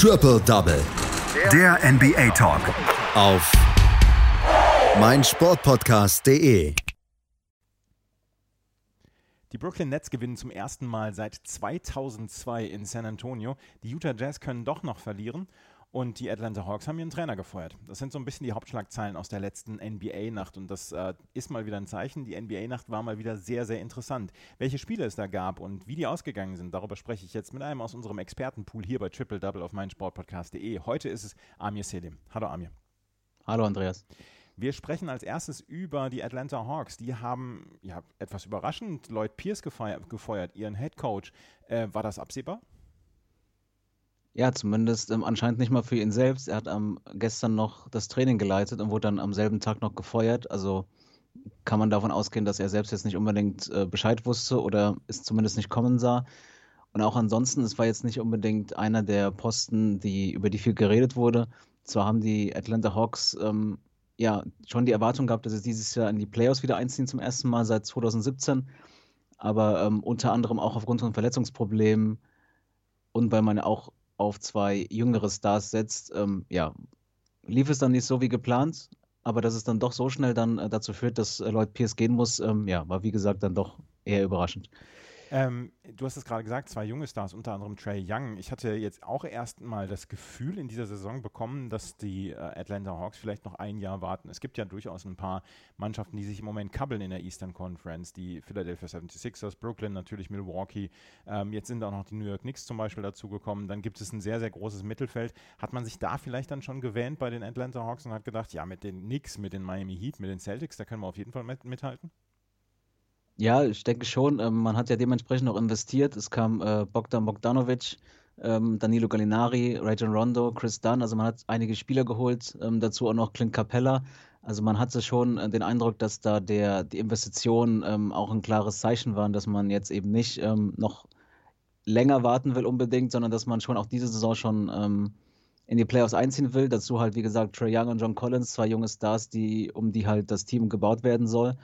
Triple Double. Der NBA Talk. Auf meinsportpodcast.de. Die Brooklyn Nets gewinnen zum ersten Mal seit 2002 in San Antonio. Die Utah Jazz können doch noch verlieren. Und die Atlanta Hawks haben ihren Trainer gefeuert. Das sind so ein bisschen die Hauptschlagzeilen aus der letzten NBA-Nacht. Und das äh, ist mal wieder ein Zeichen. Die NBA-Nacht war mal wieder sehr, sehr interessant. Welche Spiele es da gab und wie die ausgegangen sind, darüber spreche ich jetzt mit einem aus unserem Expertenpool hier bei Triple Double auf meinsportpodcast.de. Heute ist es Amir Selim. Hallo Amir. Hallo Andreas. Wir sprechen als erstes über die Atlanta Hawks. Die haben ja etwas überraschend Lloyd Pierce gefeuert, gefeuert ihren Head Coach. Äh, war das absehbar? Ja, zumindest ähm, anscheinend nicht mal für ihn selbst. Er hat am gestern noch das Training geleitet und wurde dann am selben Tag noch gefeuert. Also kann man davon ausgehen, dass er selbst jetzt nicht unbedingt äh, Bescheid wusste oder es zumindest nicht kommen sah. Und auch ansonsten, es war jetzt nicht unbedingt einer der Posten, die, über die viel geredet wurde. Zwar haben die Atlanta Hawks ähm, ja schon die Erwartung gehabt, dass sie dieses Jahr in die Playoffs wieder einziehen zum ersten Mal seit 2017, aber ähm, unter anderem auch aufgrund von Verletzungsproblemen und weil man auch auf zwei jüngere Stars setzt, ähm, ja, lief es dann nicht so wie geplant, aber dass es dann doch so schnell dann äh, dazu führt, dass äh, Lloyd Pierce gehen muss, ähm, ja, war wie gesagt dann doch eher überraschend. Ähm, du hast es gerade gesagt, zwei junge Stars, unter anderem Trey Young. Ich hatte jetzt auch erst mal das Gefühl in dieser Saison bekommen, dass die äh, Atlanta Hawks vielleicht noch ein Jahr warten. Es gibt ja durchaus ein paar Mannschaften, die sich im Moment kabbeln in der Eastern Conference. Die Philadelphia 76ers, Brooklyn, natürlich Milwaukee. Ähm, jetzt sind auch noch die New York Knicks zum Beispiel dazugekommen. Dann gibt es ein sehr, sehr großes Mittelfeld. Hat man sich da vielleicht dann schon gewähnt bei den Atlanta Hawks und hat gedacht, ja, mit den Knicks, mit den Miami Heat, mit den Celtics, da können wir auf jeden Fall mit, mithalten? Ja, ich denke schon. Ähm, man hat ja dementsprechend auch investiert. Es kam äh, Bogdan Bogdanovic, ähm, Danilo Gallinari, Rajon Rondo, Chris Dunn. Also man hat einige Spieler geholt, ähm, dazu auch noch Clint Capella. Also man hatte schon äh, den Eindruck, dass da der, die Investitionen auch ein klares Zeichen waren, dass man jetzt eben nicht noch länger warten will unbedingt, sondern dass man schon auch diese Saison schon in die Playoffs einziehen will. Dazu halt, wie gesagt, Trey Young und John Collins, zwei junge Stars, die, um die halt das Team gebaut werden soll.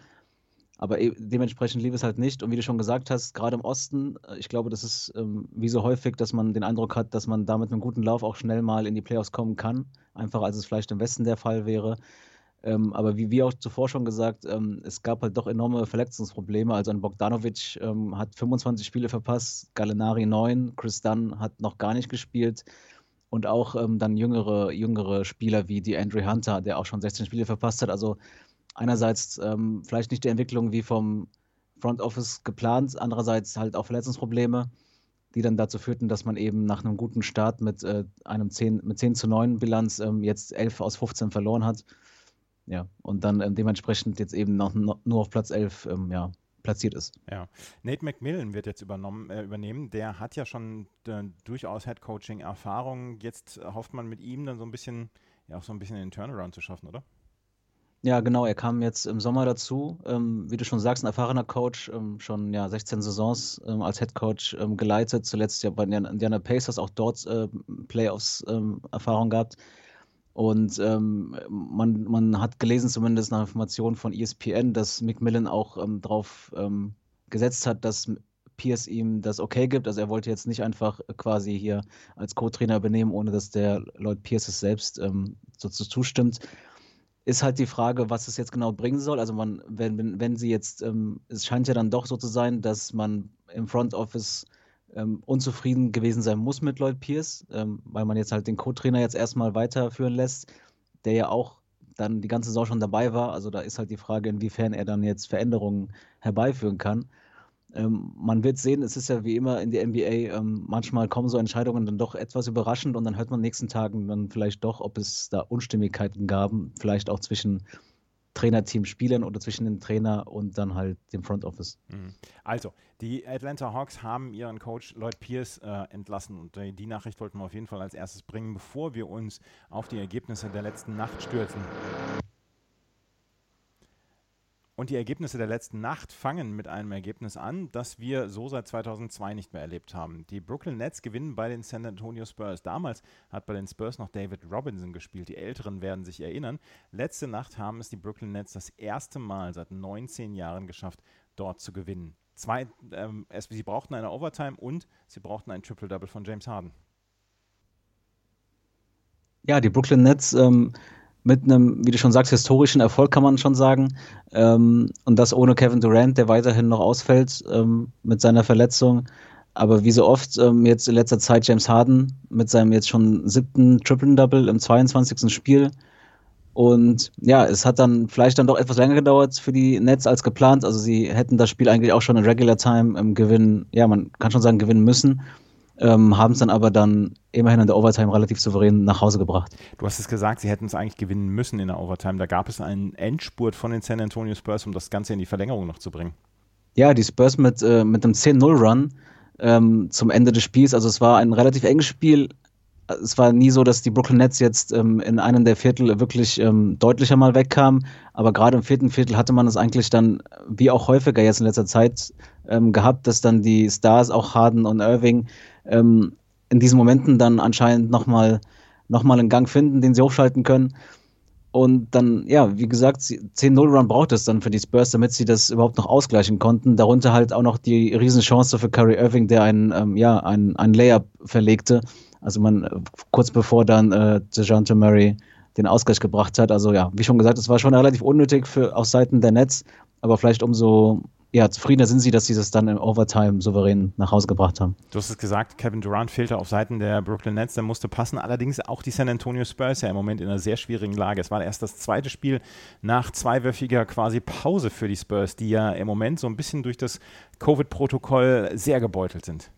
Aber e, dementsprechend lief es halt nicht. Und wie du schon gesagt hast, gerade im Osten, äh, ich glaube, das ist ähm, wie so häufig, dass man den Eindruck hat, dass man da mit einem guten Lauf auch schnell mal in die Playoffs kommen kann. Einfach als es vielleicht im Westen der Fall wäre. Ähm, aber wie, wie auch zuvor schon gesagt, ähm, es gab halt doch enorme Verletzungsprobleme. Also ein Bogdanovic ähm, hat 25 Spiele verpasst, Gallinari 9, Chris Dunn hat noch gar nicht gespielt. Und auch ähm, dann jüngere, jüngere Spieler wie die Andrew Hunter, der auch schon 16 Spiele verpasst hat. Also einerseits ähm, vielleicht nicht die Entwicklung wie vom Front Office geplant, andererseits halt auch Verletzungsprobleme, die dann dazu führten, dass man eben nach einem guten Start mit äh, einem 10, mit 10 zu 9 Bilanz ähm, jetzt 11 aus 15 verloren hat. Ja, und dann ähm, dementsprechend jetzt eben noch, noch, nur auf Platz 11 ähm, ja, platziert ist. Ja, Nate McMillan wird jetzt übernommen, äh, übernehmen. Der hat ja schon äh, durchaus Head-Coaching-Erfahrung. Jetzt hofft man mit ihm dann so ein bisschen, ja auch so ein bisschen den Turnaround zu schaffen, oder? Ja, genau, er kam jetzt im Sommer dazu. Ähm, wie du schon sagst, ein erfahrener Coach, ähm, schon ja 16 Saisons ähm, als Head Coach ähm, geleitet, zuletzt ja bei den Indiana Pacers auch dort äh, Playoffs ähm, gehabt. Und ähm, man, man hat gelesen, zumindest nach Informationen von ESPN, dass McMillan auch drauf gesetzt hat, dass Pierce ihm das okay gibt. Also er wollte jetzt nicht einfach quasi hier als Co-Trainer übernehmen, ohne dass der Lloyd Pierce es selbst so zustimmt ist halt die Frage, was es jetzt genau bringen soll. Also man, wenn, wenn, wenn sie jetzt, ähm, es scheint ja dann doch so zu sein, dass man im Front Office ähm, unzufrieden gewesen sein muss mit Lloyd Pierce, ähm, weil man jetzt halt den Co-Trainer jetzt erstmal weiterführen lässt, der ja auch dann die ganze Saison schon dabei war. Also da ist halt die Frage, inwiefern er dann jetzt Veränderungen herbeiführen kann. Ähm, man wird sehen, es ist ja wie immer in der NBA, ähm, manchmal kommen so Entscheidungen dann doch etwas überraschend und dann hört man nächsten Tagen dann vielleicht doch, ob es da Unstimmigkeiten gab, vielleicht auch zwischen Trainerteam, Spielern oder zwischen dem Trainer und dann halt dem Front Office. Mhm. Also, die Atlanta Hawks haben ihren Coach Lloyd Pierce äh, entlassen und äh, die Nachricht wollten wir auf jeden Fall als erstes bringen, bevor wir uns auf die Ergebnisse der letzten Nacht stürzen. Und die Ergebnisse der letzten Nacht fangen mit einem Ergebnis an, das wir so seit 2002 nicht mehr erlebt haben. Die Brooklyn Nets gewinnen bei den San Antonio Spurs. Damals hat bei den Spurs noch David Robinson gespielt. Die Älteren werden sich erinnern. Letzte Nacht haben es die Brooklyn Nets das erste Mal seit 19 Jahren geschafft, dort zu gewinnen. Zwei, ähm, sie brauchten eine Overtime und sie brauchten ein Triple-Double von James Harden. Ja, die Brooklyn Nets ähm, mit einem, wie du schon sagst, historischen Erfolg kann man schon sagen. Ähm, und das ohne Kevin Durant, der weiterhin noch ausfällt ähm, mit seiner Verletzung. Aber wie so oft ähm, jetzt in letzter Zeit James Harden mit seinem jetzt schon siebten Triple-Double im 22. Spiel. Und ja, es hat dann vielleicht dann doch etwas länger gedauert für die Nets als geplant. Also sie hätten das Spiel eigentlich auch schon in Regular Time ähm, gewinnen, ja, man kann schon sagen, gewinnen müssen. Ähm, haben es dann aber dann immerhin in der Overtime relativ souverän nach Hause gebracht. Du hast es gesagt, sie hätten es eigentlich gewinnen müssen in der Overtime. Da gab es einen Endspurt von den San Antonio Spurs, um das Ganze in die Verlängerung noch zu bringen. Ja, die Spurs mit, äh, mit einem 10-0-Run ähm, zum Ende des Spiels. Also es war ein relativ enges Spiel. Es war nie so, dass die Brooklyn Nets jetzt ähm, in einem der Viertel wirklich ähm, deutlicher mal wegkamen. Aber gerade im vierten Viertel hatte man es eigentlich dann, wie auch häufiger jetzt in letzter Zeit, ähm, gehabt, dass dann die Stars, auch Harden und Irving, ähm, in diesen Momenten dann anscheinend nochmal noch mal einen Gang finden, den sie hochschalten können. Und dann, ja, wie gesagt, 10-0-Run braucht es dann für die Spurs, damit sie das überhaupt noch ausgleichen konnten. Darunter halt auch noch die Riesenchance für Curry Irving, der einen, ähm, ja, ein, ein Layup verlegte. Also man, kurz bevor dann äh, DeJounte Murray den Ausgleich gebracht hat. Also ja, wie schon gesagt, es war schon relativ unnötig für, auf Seiten der Nets, aber vielleicht umso ja, zufriedener sind sie, dass sie das dann im Overtime souverän nach Hause gebracht haben. Du hast es gesagt, Kevin Durant fehlte auf Seiten der Brooklyn Nets, der musste passen. Allerdings auch die San Antonio Spurs ja im Moment in einer sehr schwierigen Lage. Es war erst das zweite Spiel nach zweiwöchiger quasi Pause für die Spurs, die ja im Moment so ein bisschen durch das Covid-Protokoll sehr gebeutelt sind.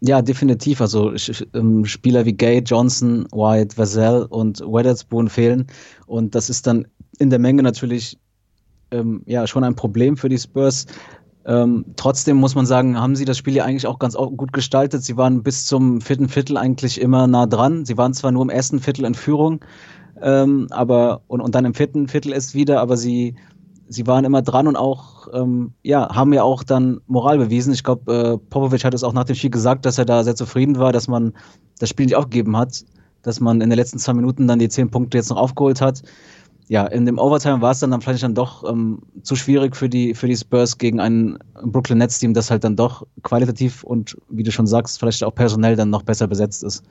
Ja, definitiv. Also ähm, Spieler wie Gay, Johnson, White, Vassell und Weatherspoon fehlen. Und das ist dann in der Menge natürlich ähm, ja schon ein Problem für die Spurs. Ähm, trotzdem muss man sagen, haben sie das Spiel ja eigentlich auch ganz gut gestaltet. Sie waren bis zum vierten Viertel eigentlich immer nah dran. Sie waren zwar nur im ersten Viertel in Führung, ähm, aber und, und dann im vierten Viertel ist wieder, aber sie, sie waren immer dran und auch, ähm, ja, haben ja auch dann Moral bewiesen. Ich glaube, äh, Popovic hat es auch nach dem Spiel gesagt, dass er da sehr zufrieden war, dass man das Spiel nicht aufgegeben hat, dass man in den letzten zwei Minuten dann die zehn Punkte jetzt noch aufgeholt hat ja, in dem Overtime war es dann, dann vielleicht dann doch ähm, zu schwierig für die, für die Spurs gegen ein Brooklyn Nets Team, das halt dann doch qualitativ und wie du schon sagst, vielleicht auch personell dann noch besser besetzt ist.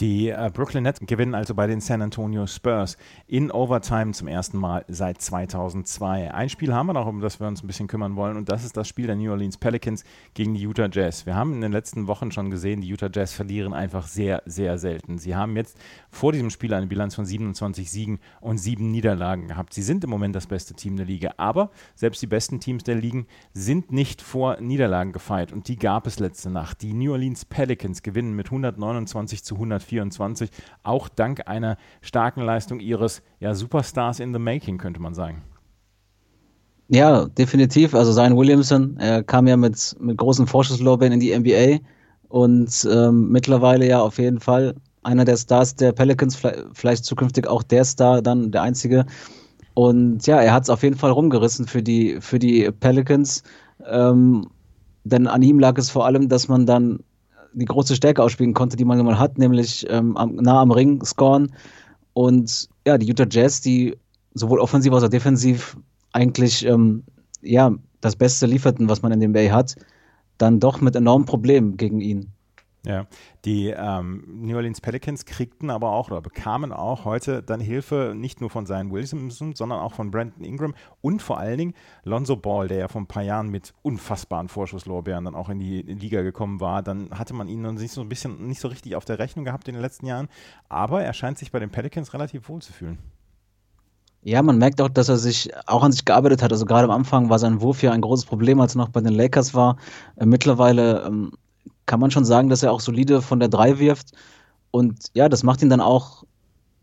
Die äh, Brooklyn Nets gewinnen also bei den San Antonio Spurs in Overtime zum ersten Mal seit 2002. Ein Spiel haben wir noch, um das wir uns ein bisschen kümmern wollen, und das ist das Spiel der New Orleans Pelicans gegen die Utah Jazz. Wir haben in den letzten Wochen schon gesehen, die Utah Jazz verlieren einfach sehr, sehr selten. Sie haben jetzt vor diesem Spiel eine Bilanz von 27 Siegen und 7 Niederlagen gehabt. Sie sind im Moment das beste Team der Liga, aber selbst die besten Teams der Ligen sind nicht vor Niederlagen gefeit und die gab es letzte Nacht. Die New Orleans Pelicans gewinnen mit 129 zu 104 24, auch dank einer starken Leistung ihres ja, Superstars in the Making, könnte man sagen. Ja, definitiv. Also Zion Williamson, er kam ja mit, mit großen Vorschusslorbeeren in die NBA und ähm, mittlerweile ja auf jeden Fall einer der Stars der Pelicans, vielleicht zukünftig auch der Star, dann der einzige. Und ja, er hat es auf jeden Fall rumgerissen für die, für die Pelicans. Ähm, denn an ihm lag es vor allem, dass man dann die große Stärke ausspielen konnte, die man mal hat, nämlich ähm, nah am Ring scoren. Und ja, die Utah Jazz, die sowohl offensiv als auch defensiv eigentlich ähm, ja, das Beste lieferten, was man in dem Bay hat, dann doch mit enormen Problemen gegen ihn. Ja, die ähm, New Orleans Pelicans kriegten aber auch oder bekamen auch heute dann Hilfe nicht nur von Zion Williamson, sondern auch von Brandon Ingram und vor allen Dingen Lonzo Ball, der ja vor ein paar Jahren mit unfassbaren Vorschusslorbeeren dann auch in die Liga gekommen war. Dann hatte man ihn noch nicht so ein bisschen nicht so richtig auf der Rechnung gehabt in den letzten Jahren, aber er scheint sich bei den Pelicans relativ wohl zu fühlen. Ja, man merkt auch, dass er sich auch an sich gearbeitet hat. Also gerade am Anfang war sein Wurf ja ein großes Problem, als er noch bei den Lakers war. Äh, mittlerweile ähm, kann man schon sagen, dass er auch solide von der 3 wirft. Und ja, das macht ihn dann auch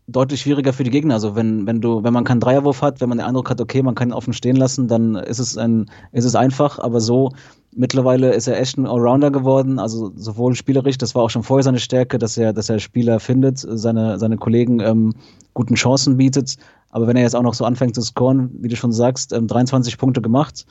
deutlich schwieriger für die Gegner. Also wenn, wenn du, wenn man keinen Dreierwurf hat, wenn man den Eindruck hat, okay, man kann ihn offen stehen lassen, dann ist es ein, ist es einfach. Aber so mittlerweile ist er echt ein Allrounder geworden. Also sowohl spielerisch, das war auch schon vorher seine Stärke, dass er, dass er Spieler findet, seine, seine Kollegen ähm, guten Chancen bietet. Aber wenn er jetzt auch noch so anfängt zu scoren, wie du schon sagst, ähm, 23 Punkte gemacht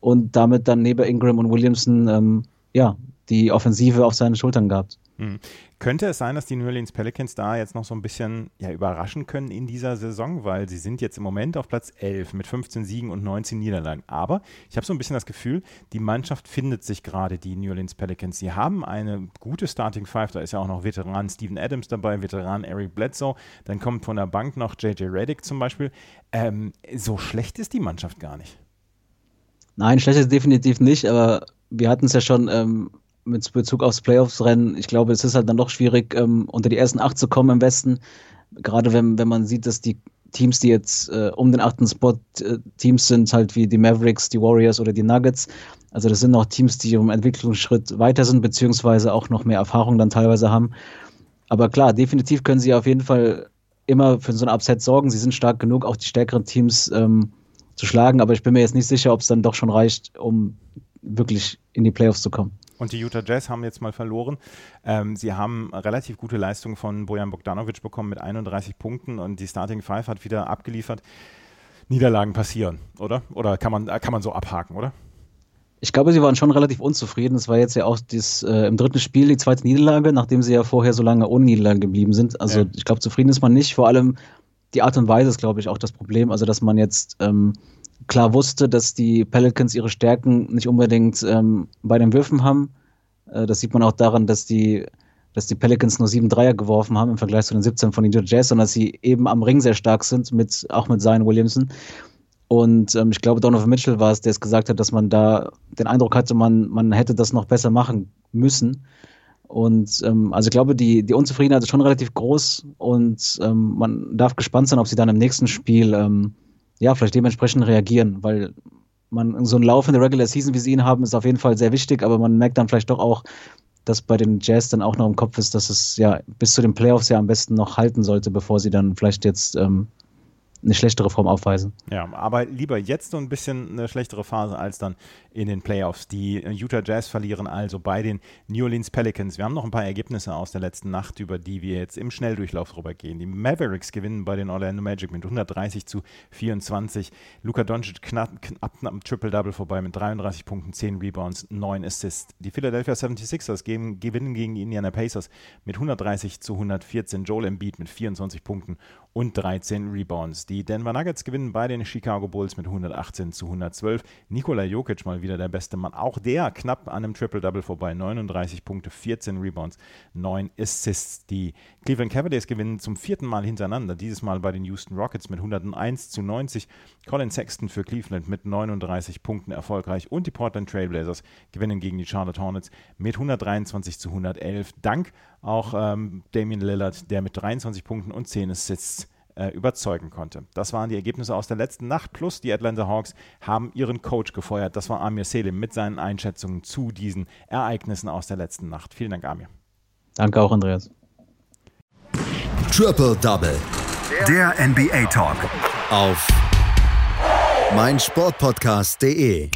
und damit dann neben Ingram und Williamson ähm, ja, die Offensive auf seinen Schultern gehabt. Mhm. Könnte es sein, dass die New Orleans Pelicans da jetzt noch so ein bisschen ja, überraschen können in dieser Saison, weil sie sind jetzt im Moment auf Platz 11 mit 15 Siegen und 19 Niederlagen. Aber ich habe so ein bisschen das Gefühl, die Mannschaft findet sich gerade, die New Orleans Pelicans. Sie haben eine gute Starting Five, da ist ja auch noch Veteran Steven Adams dabei, Veteran Eric Bledsoe, dann kommt von der Bank noch JJ Reddick zum Beispiel. Ähm, so schlecht ist die Mannschaft gar nicht. Nein, schlecht ist definitiv nicht, aber wir hatten es ja schon ähm, mit Bezug aufs Playoffs-Rennen. Ich glaube, es ist halt dann doch schwierig, ähm, unter die ersten acht zu kommen im Westen. Gerade wenn, wenn man sieht, dass die Teams, die jetzt äh, um den achten Spot äh, Teams sind, halt wie die Mavericks, die Warriors oder die Nuggets. Also das sind noch Teams, die um Entwicklungsschritt weiter sind, beziehungsweise auch noch mehr Erfahrung dann teilweise haben. Aber klar, definitiv können sie auf jeden Fall immer für so ein Upset sorgen. Sie sind stark genug, auch die stärkeren Teams ähm, zu schlagen, aber ich bin mir jetzt nicht sicher, ob es dann doch schon reicht, um wirklich in die Playoffs zu kommen. Und die Utah Jazz haben jetzt mal verloren. Ähm, sie haben relativ gute Leistungen von Bojan Bogdanovic bekommen mit 31 Punkten und die Starting Five hat wieder abgeliefert. Niederlagen passieren, oder? Oder kann man, kann man so abhaken, oder? Ich glaube, sie waren schon relativ unzufrieden. Es war jetzt ja auch dies, äh, im dritten Spiel die zweite Niederlage, nachdem sie ja vorher so lange ohne Niederlage geblieben sind. Also ja. ich glaube, zufrieden ist man nicht. Vor allem die Art und Weise ist, glaube ich, auch das Problem. Also dass man jetzt ähm, klar wusste, dass die Pelicans ihre Stärken nicht unbedingt ähm, bei den Würfen haben. Äh, das sieht man auch daran, dass die, dass die Pelicans nur sieben Dreier geworfen haben im Vergleich zu den 17 von den Jazz, sondern dass sie eben am Ring sehr stark sind, mit, auch mit Zion Williamson. Und ähm, ich glaube, Donovan Mitchell war es, der es gesagt hat, dass man da den Eindruck hatte, man, man hätte das noch besser machen müssen. Und ähm, also ich glaube, die, die Unzufriedenheit ist schon relativ groß und ähm, man darf gespannt sein, ob sie dann im nächsten Spiel ähm, ja vielleicht dementsprechend reagieren, weil man so ein Lauf in der Regular Season, wie sie ihn haben, ist auf jeden Fall sehr wichtig, aber man merkt dann vielleicht doch auch, dass bei den Jazz dann auch noch im Kopf ist, dass es ja bis zu den Playoffs ja am besten noch halten sollte, bevor sie dann vielleicht jetzt ähm, eine schlechtere Form aufweisen. Ja, aber lieber jetzt so ein bisschen eine schlechtere Phase als dann in den Playoffs. Die Utah Jazz verlieren also bei den New Orleans Pelicans. Wir haben noch ein paar Ergebnisse aus der letzten Nacht, über die wir jetzt im Schnelldurchlauf rübergehen. Die Mavericks gewinnen bei den Orlando Magic mit 130 zu 24. Luka Doncic knapp, knapp am Triple-Double vorbei mit 33 Punkten, 10 Rebounds, 9 Assists. Die Philadelphia 76ers geben, gewinnen gegen die Indiana Pacers mit 130 zu 114. Joel Embiid mit 24 Punkten und 13 Rebounds. Die Denver Nuggets gewinnen bei den Chicago Bulls mit 118 zu 112. Nikola Jokic mal wieder der beste Mann. Auch der knapp an einem Triple-Double vorbei. 39 Punkte, 14 Rebounds, 9 Assists. Die Cleveland Cavaliers gewinnen zum vierten Mal hintereinander. Dieses Mal bei den Houston Rockets mit 101 zu 90. Colin Sexton für Cleveland mit 39 Punkten erfolgreich. Und die Portland Trailblazers gewinnen gegen die Charlotte Hornets mit 123 zu 111. Dank auch ähm, Damian Lillard, der mit 23 Punkten und 10 Assists äh, überzeugen konnte. Das waren die Ergebnisse aus der letzten Nacht. Plus die Atlanta Hawks haben ihren Coach gefeuert. Das war Amir Selim mit seinen Einschätzungen zu diesen Ereignissen aus der letzten Nacht. Vielen Dank, Amir. Danke auch, Andreas. Triple Double. Der NBA Talk. Auf meinsportpodcast.de.